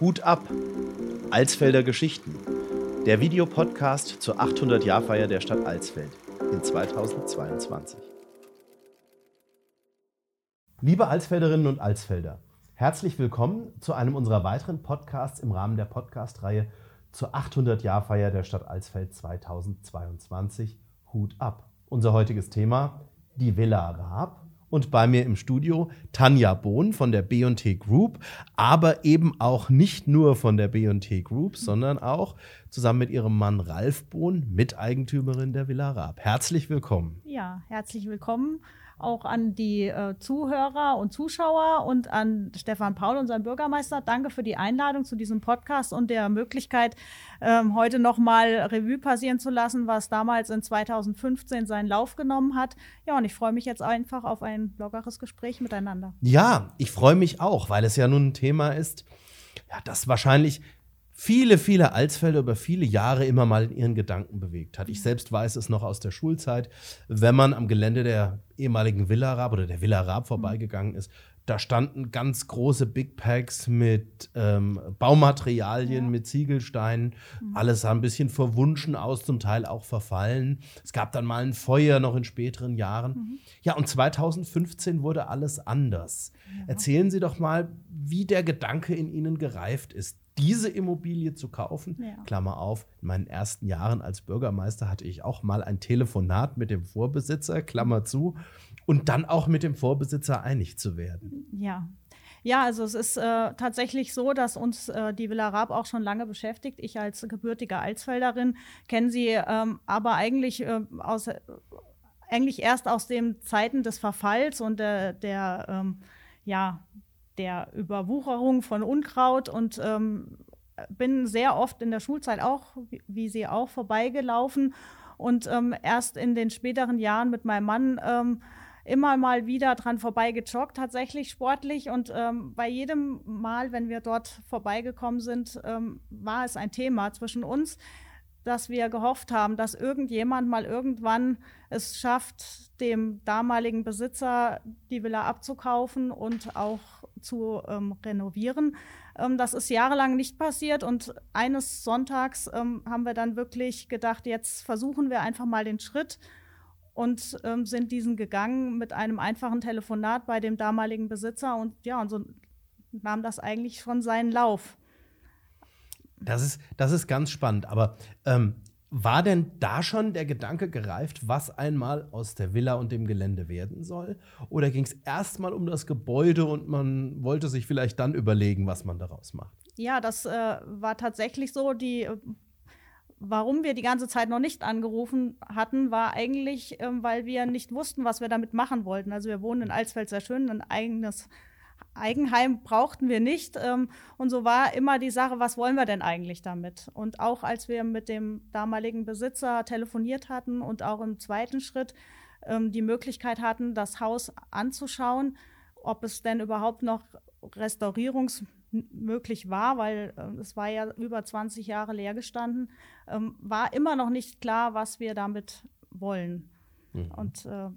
Hut ab! Alsfelder Geschichten. Der Videopodcast zur 800-Jahrfeier der Stadt Alsfeld in 2022. Liebe Alsfelderinnen und Alsfelder, herzlich willkommen zu einem unserer weiteren Podcasts im Rahmen der Podcast-Reihe zur 800-Jahrfeier der Stadt Alsfeld 2022. Hut ab! Unser heutiges Thema: die Villa Raab und bei mir im Studio Tanja Bohn von der B&T Group, aber eben auch nicht nur von der B&T Group, sondern auch zusammen mit ihrem Mann Ralf Bohn, Miteigentümerin der Villa Raab. Herzlich willkommen. Ja, herzlich willkommen auch an die äh, Zuhörer und Zuschauer und an Stefan Paul, unseren Bürgermeister. Danke für die Einladung zu diesem Podcast und der Möglichkeit, ähm, heute nochmal Revue passieren zu lassen, was damals in 2015 seinen Lauf genommen hat. Ja, und ich freue mich jetzt einfach auf ein lockeres Gespräch miteinander. Ja, ich freue mich auch, weil es ja nun ein Thema ist, ja, das wahrscheinlich viele, viele Alsfelder über viele Jahre immer mal in ihren Gedanken bewegt hat. Ich selbst weiß es noch aus der Schulzeit, wenn man am Gelände der ehemaligen Villa Raab oder der Villa Raab vorbeigegangen ist, da standen ganz große Big Packs mit ähm, Baumaterialien, ja. mit Ziegelsteinen. Mhm. Alles sah ein bisschen verwunschen aus, zum Teil auch verfallen. Es gab dann mal ein Feuer noch in späteren Jahren. Mhm. Ja, und 2015 wurde alles anders. Ja. Erzählen Sie doch mal, wie der Gedanke in Ihnen gereift ist diese Immobilie zu kaufen. Ja. Klammer auf, in meinen ersten Jahren als Bürgermeister hatte ich auch mal ein Telefonat mit dem Vorbesitzer, Klammer zu, und dann auch mit dem Vorbesitzer einig zu werden. Ja. Ja, also es ist äh, tatsächlich so, dass uns äh, die Villa Raab auch schon lange beschäftigt. Ich als gebürtige Alsfelderin kenne sie ähm, aber eigentlich äh, aus eigentlich erst aus den Zeiten des Verfalls und der, der ähm, ja, der Überwucherung von Unkraut und ähm, bin sehr oft in der Schulzeit auch, wie Sie auch, vorbeigelaufen und ähm, erst in den späteren Jahren mit meinem Mann ähm, immer mal wieder dran vorbeigejoggt, tatsächlich sportlich. Und ähm, bei jedem Mal, wenn wir dort vorbeigekommen sind, ähm, war es ein Thema zwischen uns, dass wir gehofft haben, dass irgendjemand mal irgendwann es schafft, dem damaligen Besitzer die Villa abzukaufen und auch zu ähm, renovieren. Ähm, das ist jahrelang nicht passiert und eines Sonntags ähm, haben wir dann wirklich gedacht, jetzt versuchen wir einfach mal den Schritt und ähm, sind diesen gegangen mit einem einfachen Telefonat bei dem damaligen Besitzer und ja, und so nahm das eigentlich schon seinen Lauf. Das ist, das ist ganz spannend, aber ähm, war denn da schon der Gedanke gereift, was einmal aus der Villa und dem Gelände werden soll? Oder ging es erstmal um das Gebäude und man wollte sich vielleicht dann überlegen, was man daraus macht? Ja, das äh, war tatsächlich so. Die, äh, warum wir die ganze Zeit noch nicht angerufen hatten, war eigentlich, äh, weil wir nicht wussten, was wir damit machen wollten. Also wir wohnen in Alsfeld sehr schön, ein eigenes Eigenheim brauchten wir nicht. Ähm, und so war immer die Sache, was wollen wir denn eigentlich damit? Und auch als wir mit dem damaligen Besitzer telefoniert hatten und auch im zweiten Schritt ähm, die Möglichkeit hatten, das Haus anzuschauen, ob es denn überhaupt noch restaurierungsmöglich war, weil äh, es war ja über 20 Jahre leer gestanden, ähm, war immer noch nicht klar, was wir damit wollen. Mhm. Und äh,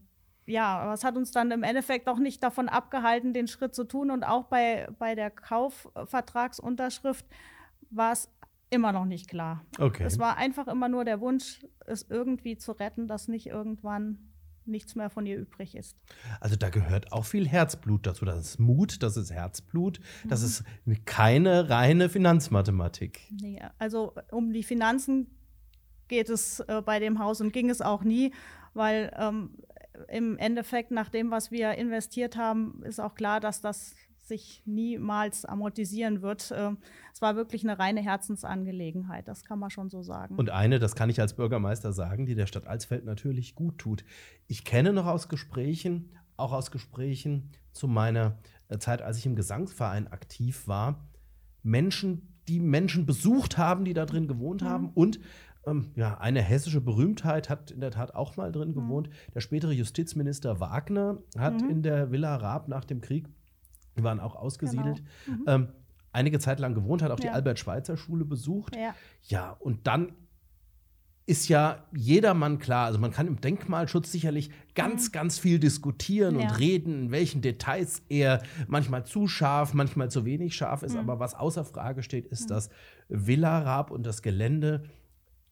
ja, aber es hat uns dann im Endeffekt auch nicht davon abgehalten, den Schritt zu tun. Und auch bei, bei der Kaufvertragsunterschrift war es immer noch nicht klar. Okay. Es war einfach immer nur der Wunsch, es irgendwie zu retten, dass nicht irgendwann nichts mehr von ihr übrig ist. Also da gehört auch viel Herzblut dazu. Das ist Mut, das ist Herzblut, das mhm. ist keine reine Finanzmathematik. Nee, also um die Finanzen geht es äh, bei dem Haus und ging es auch nie, weil ähm, im Endeffekt, nach dem, was wir investiert haben, ist auch klar, dass das sich niemals amortisieren wird. Ähm, es war wirklich eine reine Herzensangelegenheit, das kann man schon so sagen. Und eine, das kann ich als Bürgermeister sagen, die der Stadt Alsfeld natürlich gut tut. Ich kenne noch aus Gesprächen, auch aus Gesprächen zu meiner äh, Zeit, als ich im Gesangsverein aktiv war, Menschen, die Menschen besucht haben, die da drin gewohnt mhm. haben und ähm, ja, eine hessische Berühmtheit hat in der Tat auch mal drin mhm. gewohnt. Der spätere Justizminister Wagner hat mhm. in der Villa Raab nach dem Krieg, die waren auch ausgesiedelt, genau. mhm. ähm, einige Zeit lang gewohnt, hat auch ja. die Albert-Schweitzer-Schule besucht. Ja. ja, und dann ist ja jedermann klar. Also man kann im Denkmalschutz sicherlich ganz, mhm. ganz viel diskutieren ja. und reden, in welchen Details er manchmal zu scharf, manchmal zu wenig scharf ist. Mhm. Aber was außer Frage steht, ist, mhm. dass Villa Raab und das Gelände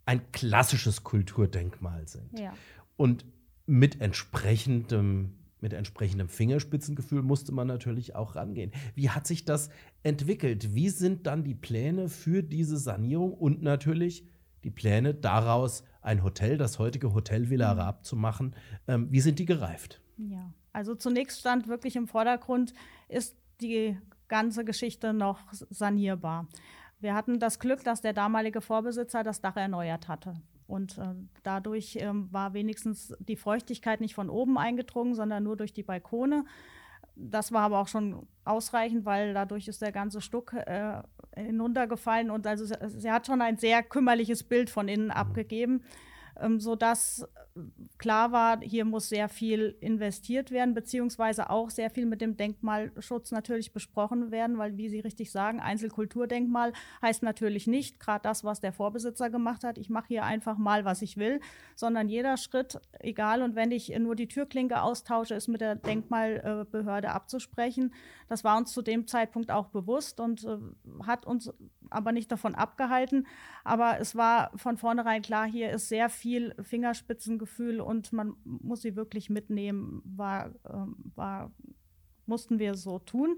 ein klassisches Kulturdenkmal sind. Ja. Und mit entsprechendem mit entsprechendem Fingerspitzengefühl musste man natürlich auch rangehen. Wie hat sich das entwickelt? Wie sind dann die Pläne für diese Sanierung und natürlich die Pläne daraus, ein Hotel, das heutige Hotel Villa mhm. Raab zu machen. Ähm, wie sind die gereift? Ja, also zunächst stand wirklich im Vordergrund, ist die ganze Geschichte noch sanierbar. Wir hatten das Glück, dass der damalige Vorbesitzer das Dach erneuert hatte. Und äh, dadurch ähm, war wenigstens die Feuchtigkeit nicht von oben eingedrungen, sondern nur durch die Balkone. Das war aber auch schon ausreichend, weil dadurch ist der ganze Stuck äh, hinuntergefallen und also sie, sie, hat schon ein sehr kümmerliches Bild von innen mhm. abgegeben ähm, sodass äh, klar war, hier muss sehr viel investiert werden, beziehungsweise auch sehr viel mit dem Denkmalschutz natürlich besprochen werden, weil, wie Sie richtig sagen, Einzelkulturdenkmal heißt natürlich nicht gerade das, was der Vorbesitzer gemacht hat. Ich mache hier einfach mal, was ich will, sondern jeder Schritt, egal und wenn ich nur die Türklinke austausche, ist mit der Denkmalbehörde abzusprechen. Das war uns zu dem Zeitpunkt auch bewusst und äh, hat uns aber nicht davon abgehalten. Aber es war von vornherein klar, hier ist sehr viel Fingerspitzengefühl und man muss sie wirklich mitnehmen, war, äh, war, mussten wir so tun.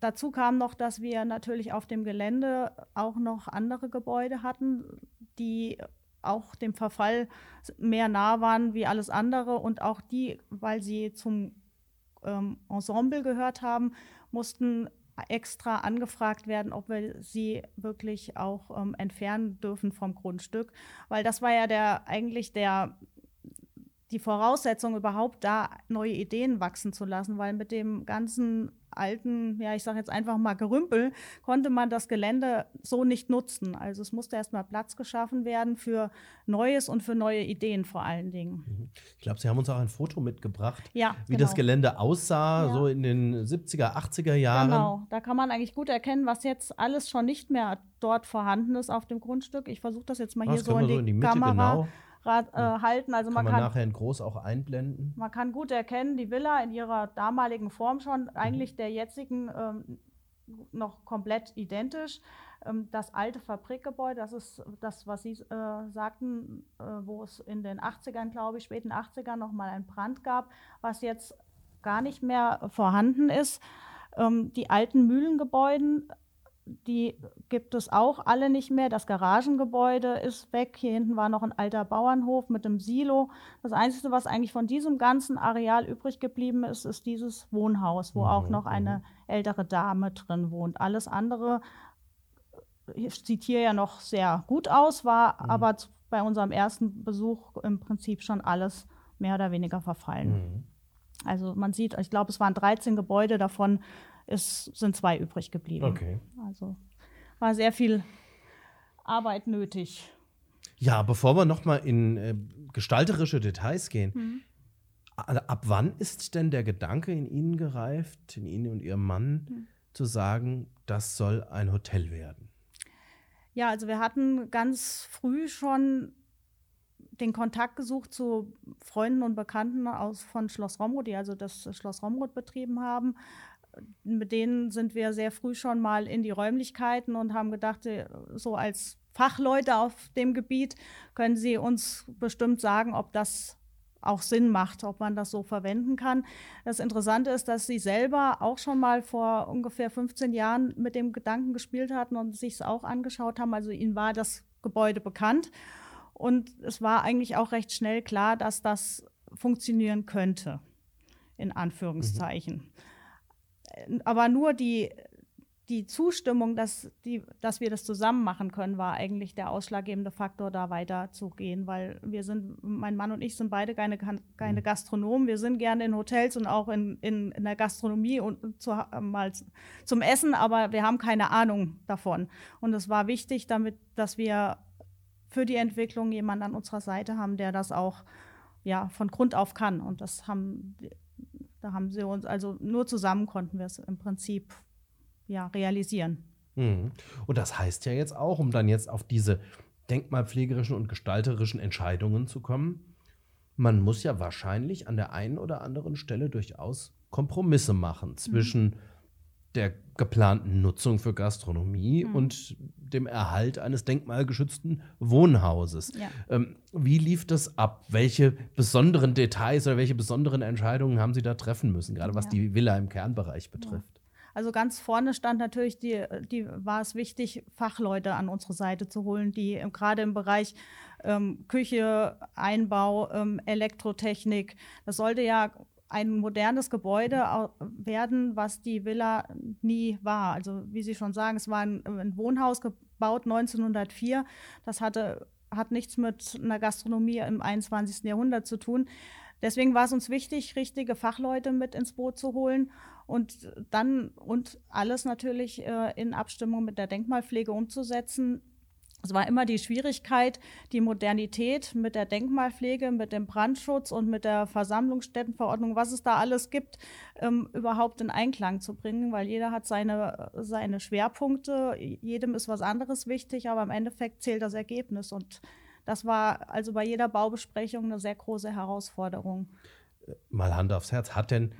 Dazu kam noch, dass wir natürlich auf dem Gelände auch noch andere Gebäude hatten, die auch dem Verfall mehr nah waren wie alles andere und auch die, weil sie zum ähm, Ensemble gehört haben, mussten extra angefragt werden, ob wir sie wirklich auch ähm, entfernen dürfen vom Grundstück, weil das war ja der eigentlich der die Voraussetzung überhaupt da neue Ideen wachsen zu lassen, weil mit dem ganzen alten, ja, ich sage jetzt einfach mal Gerümpel, konnte man das Gelände so nicht nutzen. Also es musste erstmal Platz geschaffen werden für Neues und für neue Ideen vor allen Dingen. Mhm. Ich glaube, Sie haben uns auch ein Foto mitgebracht, ja, wie genau. das Gelände aussah, ja. so in den 70er, 80er Jahren. Genau, da kann man eigentlich gut erkennen, was jetzt alles schon nicht mehr dort vorhanden ist auf dem Grundstück. Ich versuche das jetzt mal das hier so in die, so in die Mitte, Kamera. Genau. Halten. Also kann man, man nachher in groß auch einblenden. Man kann gut erkennen, die Villa in ihrer damaligen Form schon, eigentlich mhm. der jetzigen ähm, noch komplett identisch. Ähm, das alte Fabrikgebäude, das ist das, was Sie äh, sagten, äh, wo es in den 80ern, glaube ich, späten 80ern nochmal einen Brand gab, was jetzt gar nicht mehr vorhanden ist. Ähm, die alten Mühlengebäude die gibt es auch alle nicht mehr. Das Garagengebäude ist weg. Hier hinten war noch ein alter Bauernhof mit einem Silo. Das Einzige, was eigentlich von diesem ganzen Areal übrig geblieben ist, ist dieses Wohnhaus, wo mhm. auch noch eine mhm. ältere Dame drin wohnt. Alles andere äh, sieht hier ja noch sehr gut aus, war mhm. aber bei unserem ersten Besuch im Prinzip schon alles mehr oder weniger verfallen. Mhm. Also man sieht, ich glaube, es waren 13 Gebäude, davon es sind zwei übrig geblieben. Okay. Also war sehr viel Arbeit nötig. Ja, bevor wir noch mal in äh, gestalterische Details gehen, mhm. ab wann ist denn der Gedanke in Ihnen gereift, in Ihnen und Ihrem Mann, mhm. zu sagen, das soll ein Hotel werden? Ja, also wir hatten ganz früh schon den Kontakt gesucht zu Freunden und Bekannten aus von Schloss Romrod, die also das Schloss Romrod betrieben haben, mit denen sind wir sehr früh schon mal in die Räumlichkeiten und haben gedacht, äh, so als Fachleute auf dem Gebiet können sie uns bestimmt sagen, ob das auch Sinn macht, ob man das so verwenden kann. Das Interessante ist, dass sie selber auch schon mal vor ungefähr 15 Jahren mit dem Gedanken gespielt hatten und sich es auch angeschaut haben. Also ihnen war das Gebäude bekannt. Und es war eigentlich auch recht schnell klar, dass das funktionieren könnte, in Anführungszeichen. Mhm aber nur die, die Zustimmung, dass, die, dass wir das zusammen machen können, war eigentlich der ausschlaggebende Faktor, da weiterzugehen, weil wir sind, mein Mann und ich sind beide keine, keine mhm. Gastronomen. Wir sind gerne in Hotels und auch in, in, in der Gastronomie und zu, mal zum Essen, aber wir haben keine Ahnung davon. Und es war wichtig, damit, dass wir für die Entwicklung jemanden an unserer Seite haben, der das auch ja, von Grund auf kann. Und das haben da haben sie uns, also nur zusammen konnten wir es im Prinzip ja, realisieren. Mhm. Und das heißt ja jetzt auch, um dann jetzt auf diese denkmalpflegerischen und gestalterischen Entscheidungen zu kommen. Man muss ja wahrscheinlich an der einen oder anderen Stelle durchaus Kompromisse machen zwischen mhm. Der geplanten Nutzung für Gastronomie mhm. und dem Erhalt eines denkmalgeschützten Wohnhauses. Ja. Ähm, wie lief das ab? Welche besonderen Details oder welche besonderen Entscheidungen haben Sie da treffen müssen, gerade was ja. die Villa im Kernbereich betrifft? Ja. Also ganz vorne stand natürlich, die, die war es wichtig, Fachleute an unsere Seite zu holen, die gerade im Bereich ähm, Küche, Einbau, ähm, Elektrotechnik, das sollte ja ein modernes Gebäude werden, was die Villa nie war. Also wie Sie schon sagen, es war ein, ein Wohnhaus gebaut 1904. Das hatte, hat nichts mit einer Gastronomie im 21. Jahrhundert zu tun. Deswegen war es uns wichtig, richtige Fachleute mit ins Boot zu holen und dann und alles natürlich äh, in Abstimmung mit der Denkmalpflege umzusetzen, es war immer die Schwierigkeit, die Modernität mit der Denkmalpflege, mit dem Brandschutz und mit der Versammlungsstättenverordnung, was es da alles gibt, ähm, überhaupt in Einklang zu bringen, weil jeder hat seine, seine Schwerpunkte, jedem ist was anderes wichtig, aber im Endeffekt zählt das Ergebnis. Und das war also bei jeder Baubesprechung eine sehr große Herausforderung. Mal Hand aufs Herz, hat denn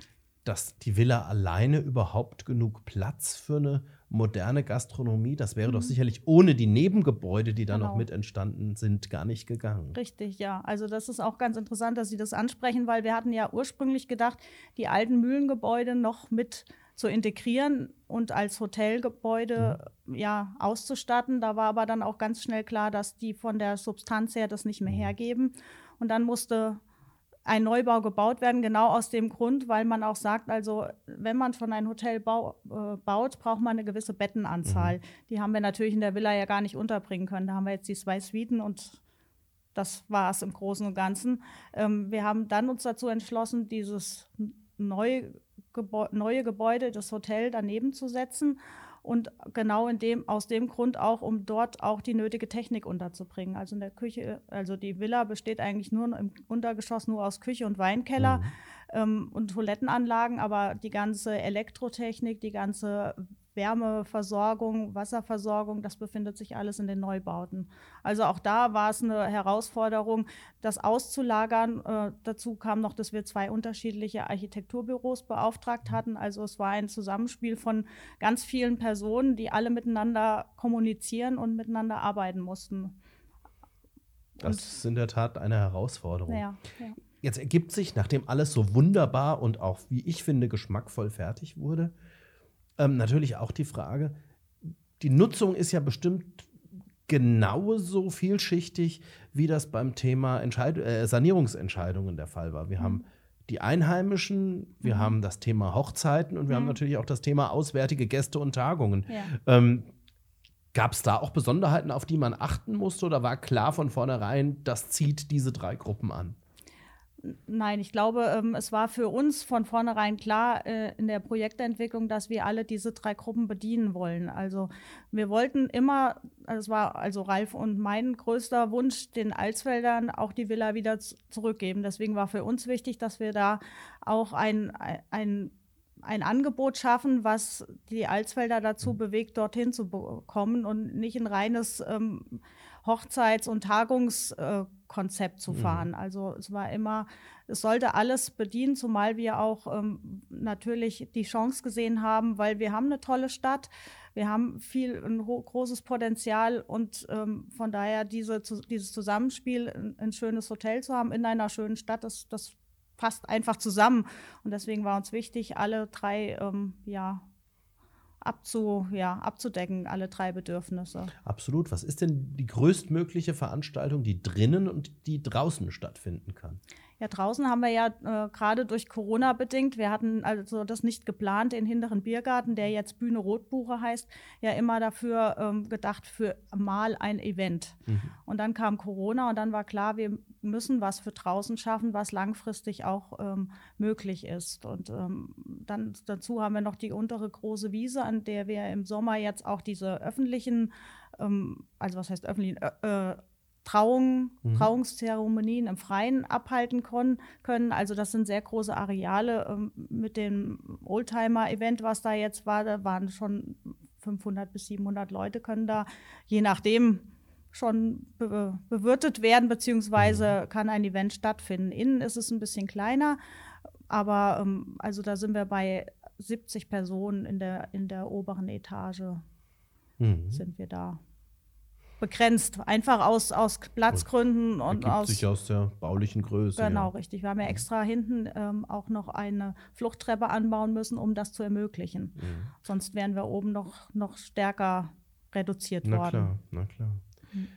das, die Villa alleine überhaupt genug Platz für eine moderne Gastronomie. Das wäre mhm. doch sicherlich ohne die Nebengebäude, die da genau. noch mit entstanden sind, gar nicht gegangen. Richtig, ja. Also das ist auch ganz interessant, dass Sie das ansprechen, weil wir hatten ja ursprünglich gedacht, die alten Mühlengebäude noch mit zu integrieren und als Hotelgebäude mhm. ja auszustatten. Da war aber dann auch ganz schnell klar, dass die von der Substanz her das nicht mehr mhm. hergeben. Und dann musste ein Neubau gebaut werden, genau aus dem Grund, weil man auch sagt, also wenn man schon ein Hotel bau, äh, baut, braucht man eine gewisse Bettenanzahl. Mhm. Die haben wir natürlich in der Villa ja gar nicht unterbringen können. Da haben wir jetzt die zwei Suiten und das war es im Großen und Ganzen. Ähm, wir haben dann uns dazu entschlossen, dieses neue, Gebäu neue Gebäude, das Hotel daneben zu setzen und genau in dem, aus dem Grund auch, um dort auch die nötige Technik unterzubringen. Also in der Küche, also die Villa besteht eigentlich nur im Untergeschoss nur aus Küche und Weinkeller mhm. ähm, und Toilettenanlagen, aber die ganze Elektrotechnik, die ganze Wärmeversorgung, Wasserversorgung, das befindet sich alles in den Neubauten. Also auch da war es eine Herausforderung, das auszulagern. Äh, dazu kam noch, dass wir zwei unterschiedliche Architekturbüros beauftragt hatten. Also es war ein Zusammenspiel von ganz vielen Personen, die alle miteinander kommunizieren und miteinander arbeiten mussten. Das ist in der Tat eine Herausforderung. Ja, ja. Jetzt ergibt sich, nachdem alles so wunderbar und auch, wie ich finde, geschmackvoll fertig wurde, ähm, natürlich auch die Frage, die Nutzung ist ja bestimmt genauso vielschichtig, wie das beim Thema Entscheid äh, Sanierungsentscheidungen der Fall war. Wir mhm. haben die Einheimischen, wir mhm. haben das Thema Hochzeiten und wir mhm. haben natürlich auch das Thema auswärtige Gäste und Tagungen. Ja. Ähm, Gab es da auch Besonderheiten, auf die man achten musste oder war klar von vornherein, das zieht diese drei Gruppen an? Nein, ich glaube, ähm, es war für uns von vornherein klar äh, in der Projektentwicklung, dass wir alle diese drei Gruppen bedienen wollen. Also wir wollten immer, es war also Ralf und mein größter Wunsch, den Alsfeldern auch die Villa wieder zurückgeben. Deswegen war für uns wichtig, dass wir da auch ein, ein ein Angebot schaffen, was die Alsfelder dazu bewegt, dorthin zu kommen und nicht ein reines ähm, Hochzeits- und Tagungskonzept zu mhm. fahren. Mhm. Also es war immer, es sollte alles bedienen, zumal wir auch ähm, natürlich die Chance gesehen haben, weil wir haben eine tolle Stadt, wir haben viel, ein großes Potenzial und ähm, von daher diese, zu, dieses Zusammenspiel, ein, ein, schönes Hotel zu haben in einer schönen Stadt, das, das passt einfach zusammen. Und deswegen war uns wichtig, alle drei ähm, ja, abzu, ja, abzudecken, alle drei Bedürfnisse. Absolut. Was ist denn die größtmögliche Veranstaltung, die drinnen und die draußen stattfinden kann? Ja, draußen haben wir ja äh, gerade durch Corona bedingt, wir hatten also das nicht geplant, den hinteren Biergarten, der jetzt Bühne Rotbuche heißt, ja immer dafür ähm, gedacht für mal ein Event. Mhm. Und dann kam Corona und dann war klar, wir müssen was für draußen schaffen, was langfristig auch ähm, möglich ist. Und ähm, dann dazu haben wir noch die untere große Wiese, an der wir im Sommer jetzt auch diese öffentlichen, ähm, also was heißt öffentlichen, äh, Trauungen, mhm. Trauungszeremonien im Freien abhalten können. Also das sind sehr große Areale. Ähm, mit dem Oldtimer-Event, was da jetzt war, da waren schon 500 bis 700 Leute können da, je nachdem, schon be bewirtet werden, beziehungsweise mhm. kann ein Event stattfinden. Innen ist es ein bisschen kleiner, aber ähm, also da sind wir bei 70 Personen in der, in der oberen Etage mhm. sind wir da begrenzt. Einfach aus, aus Platzgründen und aus. sich aus der baulichen Größe. Genau, ja. richtig. Wir haben ja mhm. extra hinten ähm, auch noch eine Fluchttreppe anbauen müssen, um das zu ermöglichen. Mhm. Sonst wären wir oben noch, noch stärker reduziert na worden. Klar, na klar. Mhm.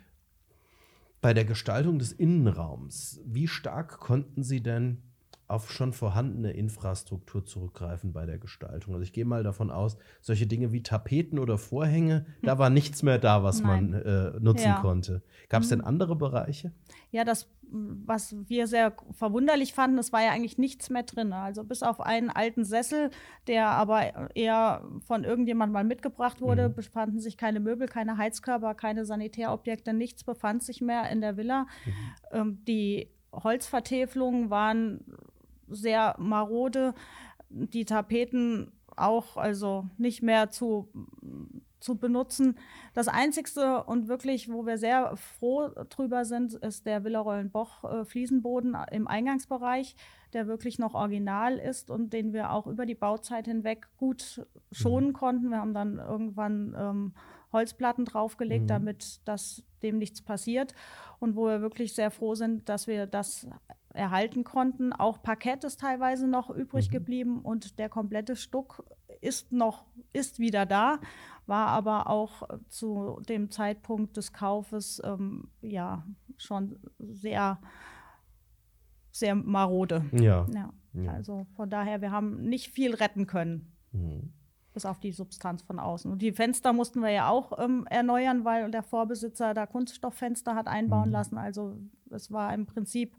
Bei der Gestaltung des Innenraums, wie stark konnten Sie denn auf schon vorhandene Infrastruktur zurückgreifen bei der Gestaltung. Also ich gehe mal davon aus, solche Dinge wie Tapeten oder Vorhänge, hm. da war nichts mehr da, was Nein. man äh, nutzen ja. konnte. Gab es hm. denn andere Bereiche? Ja, das, was wir sehr verwunderlich fanden, es war ja eigentlich nichts mehr drin. Also bis auf einen alten Sessel, der aber eher von irgendjemand mal mitgebracht wurde, mhm. befanden sich keine Möbel, keine Heizkörper, keine Sanitärobjekte, nichts befand sich mehr in der Villa. Mhm. Ähm, die Holzvertäfelungen waren sehr marode. Die Tapeten auch also nicht mehr zu, zu benutzen. Das Einzigste und wirklich, wo wir sehr froh drüber sind, ist der Villarollen-Boch äh, im Eingangsbereich, der wirklich noch original ist und den wir auch über die Bauzeit hinweg gut schonen mhm. konnten. Wir haben dann irgendwann ähm, Holzplatten draufgelegt, mhm. damit das dem nichts passiert. Und wo wir wirklich sehr froh sind, dass wir das erhalten konnten. Auch Parkett ist teilweise noch übrig mhm. geblieben und der komplette Stuck ist noch, ist wieder da, war aber auch zu dem Zeitpunkt des Kaufes ähm, ja schon sehr, sehr marode. Ja. ja. ja. Also von daher, wir haben nicht viel retten können. Mhm bis auf die Substanz von außen. Und die Fenster mussten wir ja auch ähm, erneuern, weil der Vorbesitzer da Kunststofffenster hat einbauen mhm. lassen. Also es war im Prinzip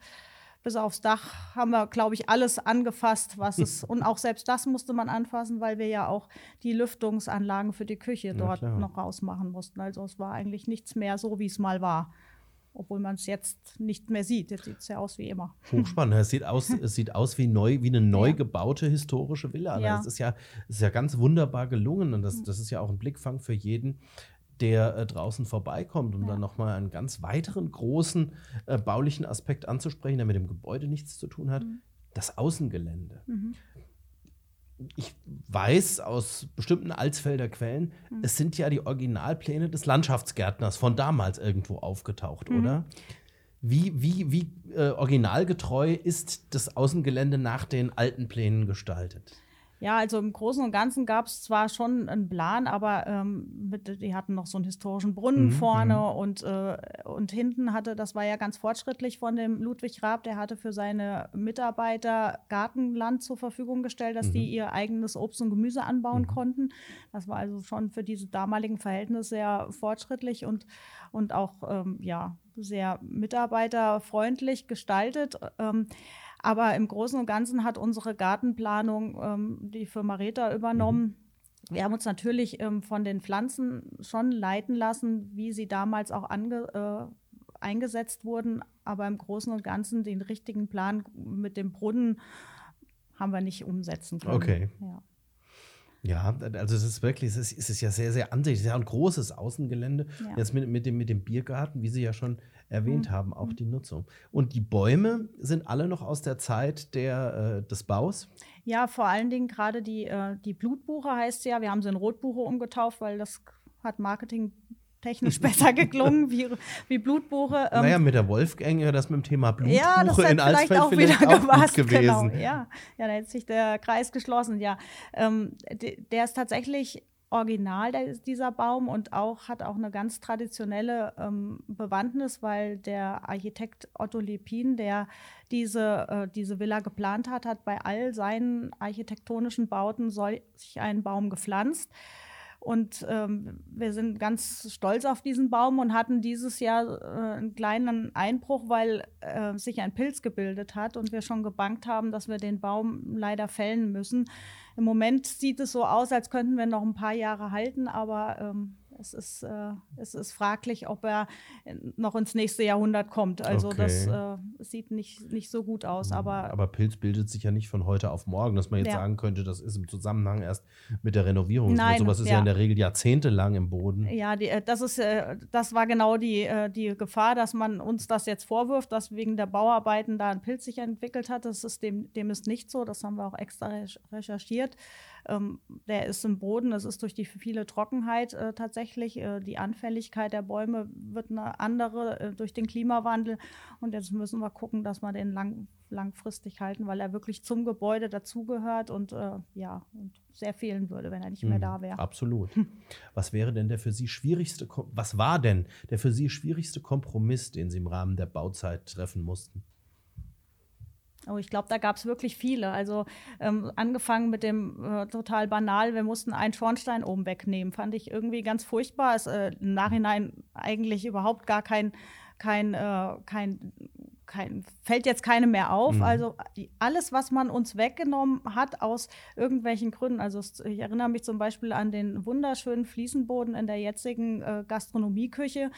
bis aufs Dach haben wir, glaube ich, alles angefasst, was es und auch selbst das musste man anfassen, weil wir ja auch die Lüftungsanlagen für die Küche dort noch rausmachen mussten. Also es war eigentlich nichts mehr so, wie es mal war. Obwohl man es jetzt nicht mehr sieht. Jetzt sieht es ja aus wie immer. Hochspannend. Es sieht aus, es sieht aus wie, neu, wie eine neu gebaute historische Villa. Ja. Das ist ja, das ist ja ganz wunderbar gelungen. Und das, das ist ja auch ein Blickfang für jeden, der äh, draußen vorbeikommt, um ja. dann nochmal einen ganz weiteren großen äh, baulichen Aspekt anzusprechen, der mit dem Gebäude nichts zu tun hat, mhm. das Außengelände. Mhm. Ich weiß aus bestimmten Alsfelder Quellen, mhm. es sind ja die Originalpläne des Landschaftsgärtners von damals irgendwo aufgetaucht, mhm. oder? Wie, wie, wie äh, originalgetreu ist das Außengelände nach den alten Plänen gestaltet? Ja, also im Großen und Ganzen gab es zwar schon einen Plan, aber ähm, mit, die hatten noch so einen historischen Brunnen mhm, vorne mhm. und, äh, und hinten hatte, das war ja ganz fortschrittlich von dem Ludwig Raab, der hatte für seine Mitarbeiter Gartenland zur Verfügung gestellt, dass mhm. die ihr eigenes Obst und Gemüse anbauen mhm. konnten. Das war also schon für diese damaligen Verhältnisse sehr fortschrittlich und, und auch ähm, ja, sehr mitarbeiterfreundlich gestaltet. Ähm, aber im Großen und Ganzen hat unsere Gartenplanung ähm, die Firma Reta übernommen. Mhm. Wir haben uns natürlich ähm, von den Pflanzen schon leiten lassen, wie sie damals auch ange, äh, eingesetzt wurden. Aber im Großen und Ganzen den richtigen Plan mit dem Brunnen haben wir nicht umsetzen können. Okay. Ja. Ja, also es ist wirklich, es ist, es ist ja sehr, sehr ansichtig. Es ist ja ein großes Außengelände. Ja. Jetzt mit, mit, dem, mit dem Biergarten, wie Sie ja schon erwähnt mhm. haben, auch mhm. die Nutzung. Und die Bäume sind alle noch aus der Zeit der, äh, des Baus? Ja, vor allen Dingen gerade die, äh, die Blutbuche heißt ja. Wir haben sie in Rotbuche umgetauft, weil das hat Marketing technisch besser geklungen wie, wie Blutbuche. Ähm, naja, mit der Wolfgang ja das mit dem Thema Blutbuche ja, das in Alsfeld vielleicht auch wieder auch gepasst, genau. gewesen. Genau, ja. ja, da hätte sich der Kreis geschlossen. Ja, ähm, der ist tatsächlich original dieser Baum und auch hat auch eine ganz traditionelle ähm, Bewandtnis, weil der Architekt Otto Lepin, der diese, äh, diese Villa geplant hat, hat bei all seinen architektonischen Bauten solch einen Baum gepflanzt. Und ähm, wir sind ganz stolz auf diesen Baum und hatten dieses Jahr äh, einen kleinen Einbruch, weil äh, sich ein Pilz gebildet hat und wir schon gebankt haben, dass wir den Baum leider fällen müssen. Im Moment sieht es so aus, als könnten wir noch ein paar Jahre halten, aber ähm, es ist, äh, es ist fraglich, ob er noch ins nächste Jahrhundert kommt. Also okay. das äh, sieht nicht, nicht so gut aus. Mhm. Aber, aber Pilz bildet sich ja nicht von heute auf morgen, dass man jetzt ja. sagen könnte, das ist im Zusammenhang erst mit der Renovierung. Nein, sowas ist ja. ja. in der Regel jahrzehntelang im Boden. Ja, die, äh, das, ist, äh, das war genau die, äh, die Gefahr, dass man uns das jetzt vorwirft, dass wegen der Bauarbeiten da ein Pilz sich entwickelt hat. Das ist dem, dem ist nicht so. Das haben wir auch extra recherchiert. Ähm, der ist im Boden, das ist durch die viele Trockenheit äh, tatsächlich. Äh, die Anfälligkeit der Bäume wird eine andere äh, durch den Klimawandel. Und jetzt müssen wir gucken, dass wir den lang, langfristig halten, weil er wirklich zum Gebäude dazugehört und äh, ja, und sehr fehlen würde, wenn er nicht mehr mhm, da wäre. Absolut. Was wäre denn der für Sie schwierigste, was war denn der für Sie schwierigste Kompromiss, den Sie im Rahmen der Bauzeit treffen mussten? Oh, ich glaube, da gab es wirklich viele. Also ähm, angefangen mit dem äh, total banal, wir mussten einen Schornstein oben wegnehmen. Fand ich irgendwie ganz furchtbar. Ist äh, im Nachhinein eigentlich überhaupt gar kein, kein, äh, kein, kein, fällt jetzt keine mehr auf. Mhm. Also alles, was man uns weggenommen hat aus irgendwelchen Gründen. Also ich erinnere mich zum Beispiel an den wunderschönen Fliesenboden in der jetzigen äh, Gastronomieküche.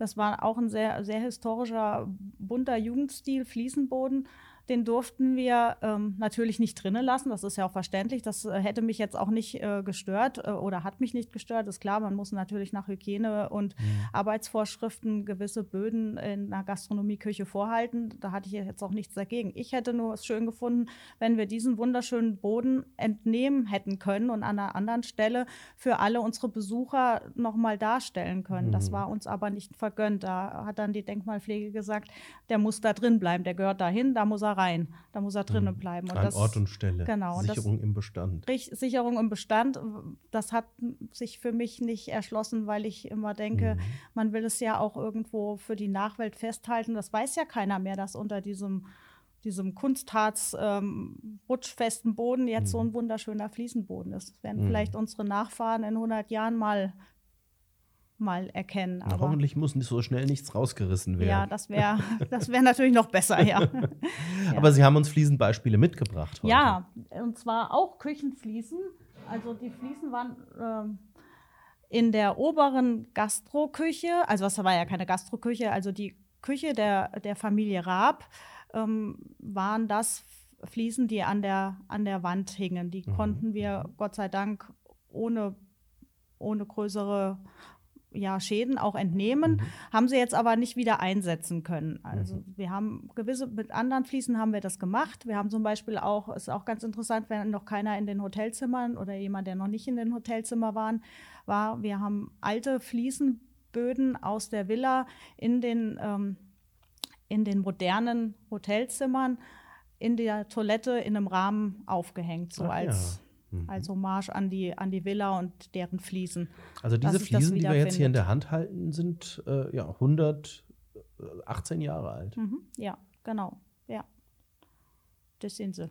Das war auch ein sehr, sehr historischer, bunter Jugendstil, Fliesenboden. Den durften wir ähm, natürlich nicht drinnen lassen. Das ist ja auch verständlich. Das äh, hätte mich jetzt auch nicht äh, gestört äh, oder hat mich nicht gestört. Ist klar, man muss natürlich nach Hygiene- und mhm. Arbeitsvorschriften gewisse Böden in einer Gastronomieküche vorhalten. Da hatte ich jetzt auch nichts dagegen. Ich hätte nur es schön gefunden, wenn wir diesen wunderschönen Boden entnehmen hätten können und an einer anderen Stelle für alle unsere Besucher nochmal darstellen können. Mhm. Das war uns aber nicht vergönnt. Da hat dann die Denkmalpflege gesagt, der muss da drin bleiben, der gehört dahin, da muss er rein. Da muss er drinnen mhm. bleiben. Und An das, Ort und Stelle. Genau. Sicherung das, im Bestand. Sicherung im Bestand. Das hat sich für mich nicht erschlossen, weil ich immer denke, mhm. man will es ja auch irgendwo für die Nachwelt festhalten. Das weiß ja keiner mehr, dass unter diesem diesem Kunstharz ähm, rutschfesten Boden jetzt mhm. so ein wunderschöner Fliesenboden ist. Das werden mhm. vielleicht unsere Nachfahren in 100 Jahren mal mal erkennen. Aber hoffentlich muss nicht so schnell nichts rausgerissen werden. Ja, das wäre das wär natürlich noch besser, ja. Aber Sie haben uns Fliesenbeispiele mitgebracht heute. Ja, und zwar auch Küchenfliesen. Also die Fliesen waren ähm, in der oberen Gastroküche, also das war ja keine Gastroküche, also die Küche der, der Familie Raab, ähm, waren das Fliesen, die an der, an der Wand hingen. Die mhm. konnten wir Gott sei Dank ohne, ohne größere ja, Schäden auch entnehmen, mhm. haben sie jetzt aber nicht wieder einsetzen können. Also mhm. wir haben gewisse, mit anderen Fliesen haben wir das gemacht. Wir haben zum Beispiel auch, ist auch ganz interessant, wenn noch keiner in den Hotelzimmern oder jemand, der noch nicht in den Hotelzimmer waren, war, wir haben alte Fliesenböden aus der Villa in den, ähm, in den modernen Hotelzimmern in der Toilette in einem Rahmen aufgehängt, so Ach, als ja Mhm. Also Marsch an die, an die Villa und deren Fliesen. Also diese Fliesen, die wir jetzt hier in der Hand halten, sind äh, ja 118 Jahre alt. Mhm. Ja, genau. Ja. Das sind sie.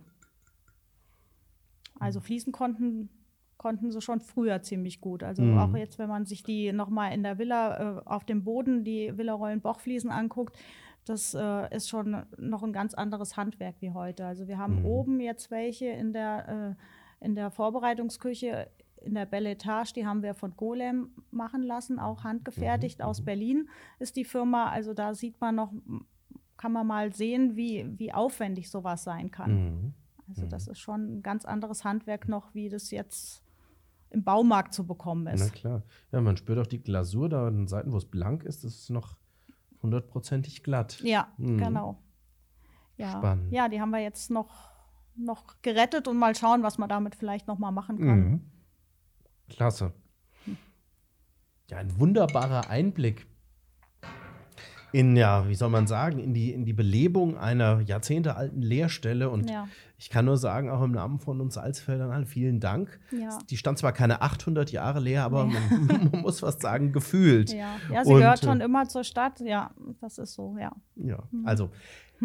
Also mhm. Fliesen konnten, konnten sie schon früher ziemlich gut. Also mhm. auch jetzt, wenn man sich die nochmal in der Villa äh, auf dem Boden, die Villarollen-Bochfliesen anguckt, das äh, ist schon noch ein ganz anderes Handwerk wie heute. Also wir haben mhm. oben jetzt welche in der äh, in der Vorbereitungsküche in der Belle Etage, die haben wir von Golem machen lassen, auch handgefertigt mhm. aus. Berlin ist die Firma. Also da sieht man noch, kann man mal sehen, wie, wie aufwendig sowas sein kann. Mhm. Also das mhm. ist schon ein ganz anderes Handwerk noch, wie das jetzt im Baumarkt zu bekommen ist. Na klar. Ja, man spürt auch die Glasur da an den Seiten, wo es blank ist, das ist noch hundertprozentig glatt. Ja, mhm. genau. Ja. Spannend. Ja, die haben wir jetzt noch noch gerettet und mal schauen, was man damit vielleicht noch mal machen kann. Mhm. Klasse. Ja, ein wunderbarer Einblick in, ja, wie soll man sagen, in die, in die Belebung einer jahrzehntealten Lehrstelle. Und ja. Ich kann nur sagen, auch im Namen von uns Alsfeldern, vielen Dank. Ja. Die stand zwar keine 800 Jahre leer, aber nee. man, man, muss fast sagen, gefühlt. Ja, ja sie und, gehört schon äh, immer zur Stadt. Ja, das ist so, ja. Ja, mhm. also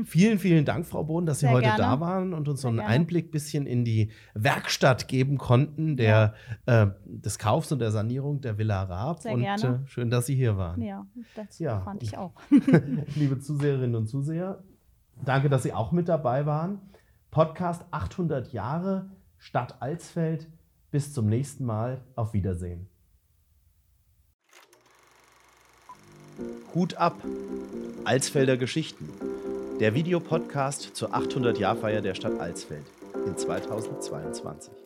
Vielen, vielen Dank, Frau Bohn, dass Sie Sehr heute gerne. da waren und uns so einen Einblick bisschen in die Werkstatt geben konnten, der, ja. äh, des Kaufs und der Sanierung der Villa Raab. Sehr und gerne. Äh, schön, dass Sie hier waren. Ja, das ja. fand ich auch. Liebe Zuseherinnen und Zuseher, danke, dass Sie auch mit dabei waren. Podcast 800 Jahre Stadt Alsfeld. Bis zum nächsten Mal. Auf Wiedersehen. Hut ab! Alsfelder Geschichten. Der Videopodcast zur 800-Jahrfeier der Stadt Alsfeld in 2022.